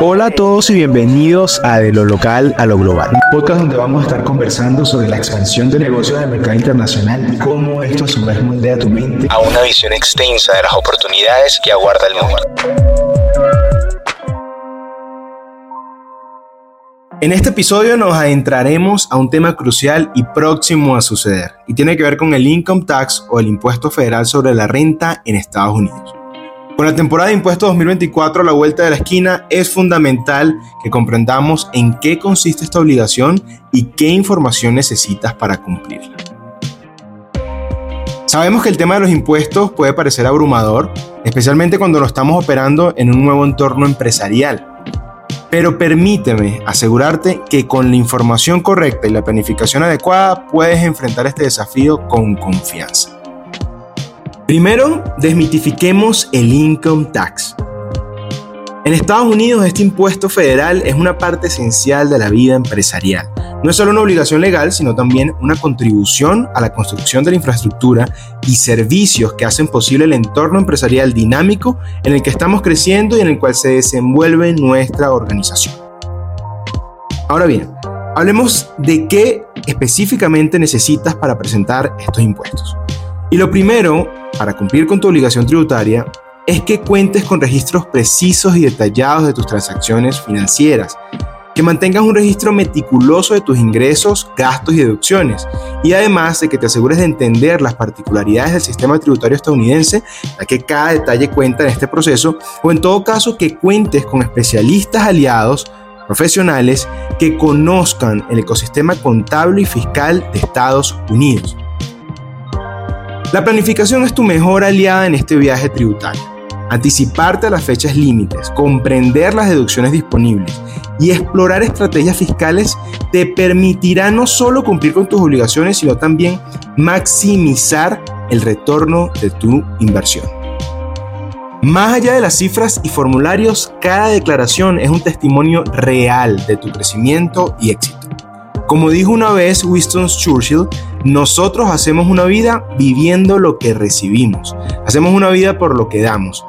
Hola a todos y bienvenidos a De lo local a lo global, un podcast donde vamos a estar conversando sobre la expansión de negocios del mercado internacional y cómo esto a su vez moldea tu mente a una visión extensa de las oportunidades que aguarda el mundo. En este episodio nos adentraremos a un tema crucial y próximo a suceder, y tiene que ver con el income tax o el impuesto federal sobre la renta en Estados Unidos. Con la temporada de impuestos 2024 a la vuelta de la esquina, es fundamental que comprendamos en qué consiste esta obligación y qué información necesitas para cumplirla. Sabemos que el tema de los impuestos puede parecer abrumador, especialmente cuando lo estamos operando en un nuevo entorno empresarial. Pero permíteme asegurarte que con la información correcta y la planificación adecuada puedes enfrentar este desafío con confianza. Primero, desmitifiquemos el income tax. En Estados Unidos este impuesto federal es una parte esencial de la vida empresarial. No es solo una obligación legal, sino también una contribución a la construcción de la infraestructura y servicios que hacen posible el entorno empresarial dinámico en el que estamos creciendo y en el cual se desenvuelve nuestra organización. Ahora bien, hablemos de qué específicamente necesitas para presentar estos impuestos. Y lo primero para cumplir con tu obligación tributaria es que cuentes con registros precisos y detallados de tus transacciones financieras, que mantengas un registro meticuloso de tus ingresos, gastos y deducciones, y además de que te asegures de entender las particularidades del sistema tributario estadounidense, ya que cada detalle cuenta en este proceso, o en todo caso que cuentes con especialistas aliados profesionales que conozcan el ecosistema contable y fiscal de Estados Unidos. La planificación es tu mejor aliada en este viaje tributario. Anticiparte a las fechas límites, comprender las deducciones disponibles y explorar estrategias fiscales te permitirá no solo cumplir con tus obligaciones, sino también maximizar el retorno de tu inversión. Más allá de las cifras y formularios, cada declaración es un testimonio real de tu crecimiento y éxito. Como dijo una vez Winston Churchill, nosotros hacemos una vida viviendo lo que recibimos. Hacemos una vida por lo que damos.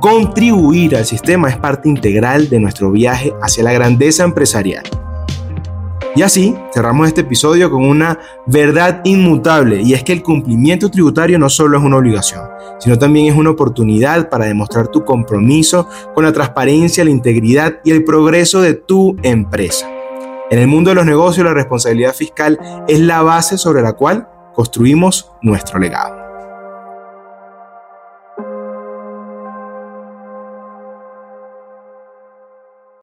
Contribuir al sistema es parte integral de nuestro viaje hacia la grandeza empresarial. Y así cerramos este episodio con una verdad inmutable y es que el cumplimiento tributario no solo es una obligación, sino también es una oportunidad para demostrar tu compromiso con la transparencia, la integridad y el progreso de tu empresa. En el mundo de los negocios, la responsabilidad fiscal es la base sobre la cual construimos nuestro legado.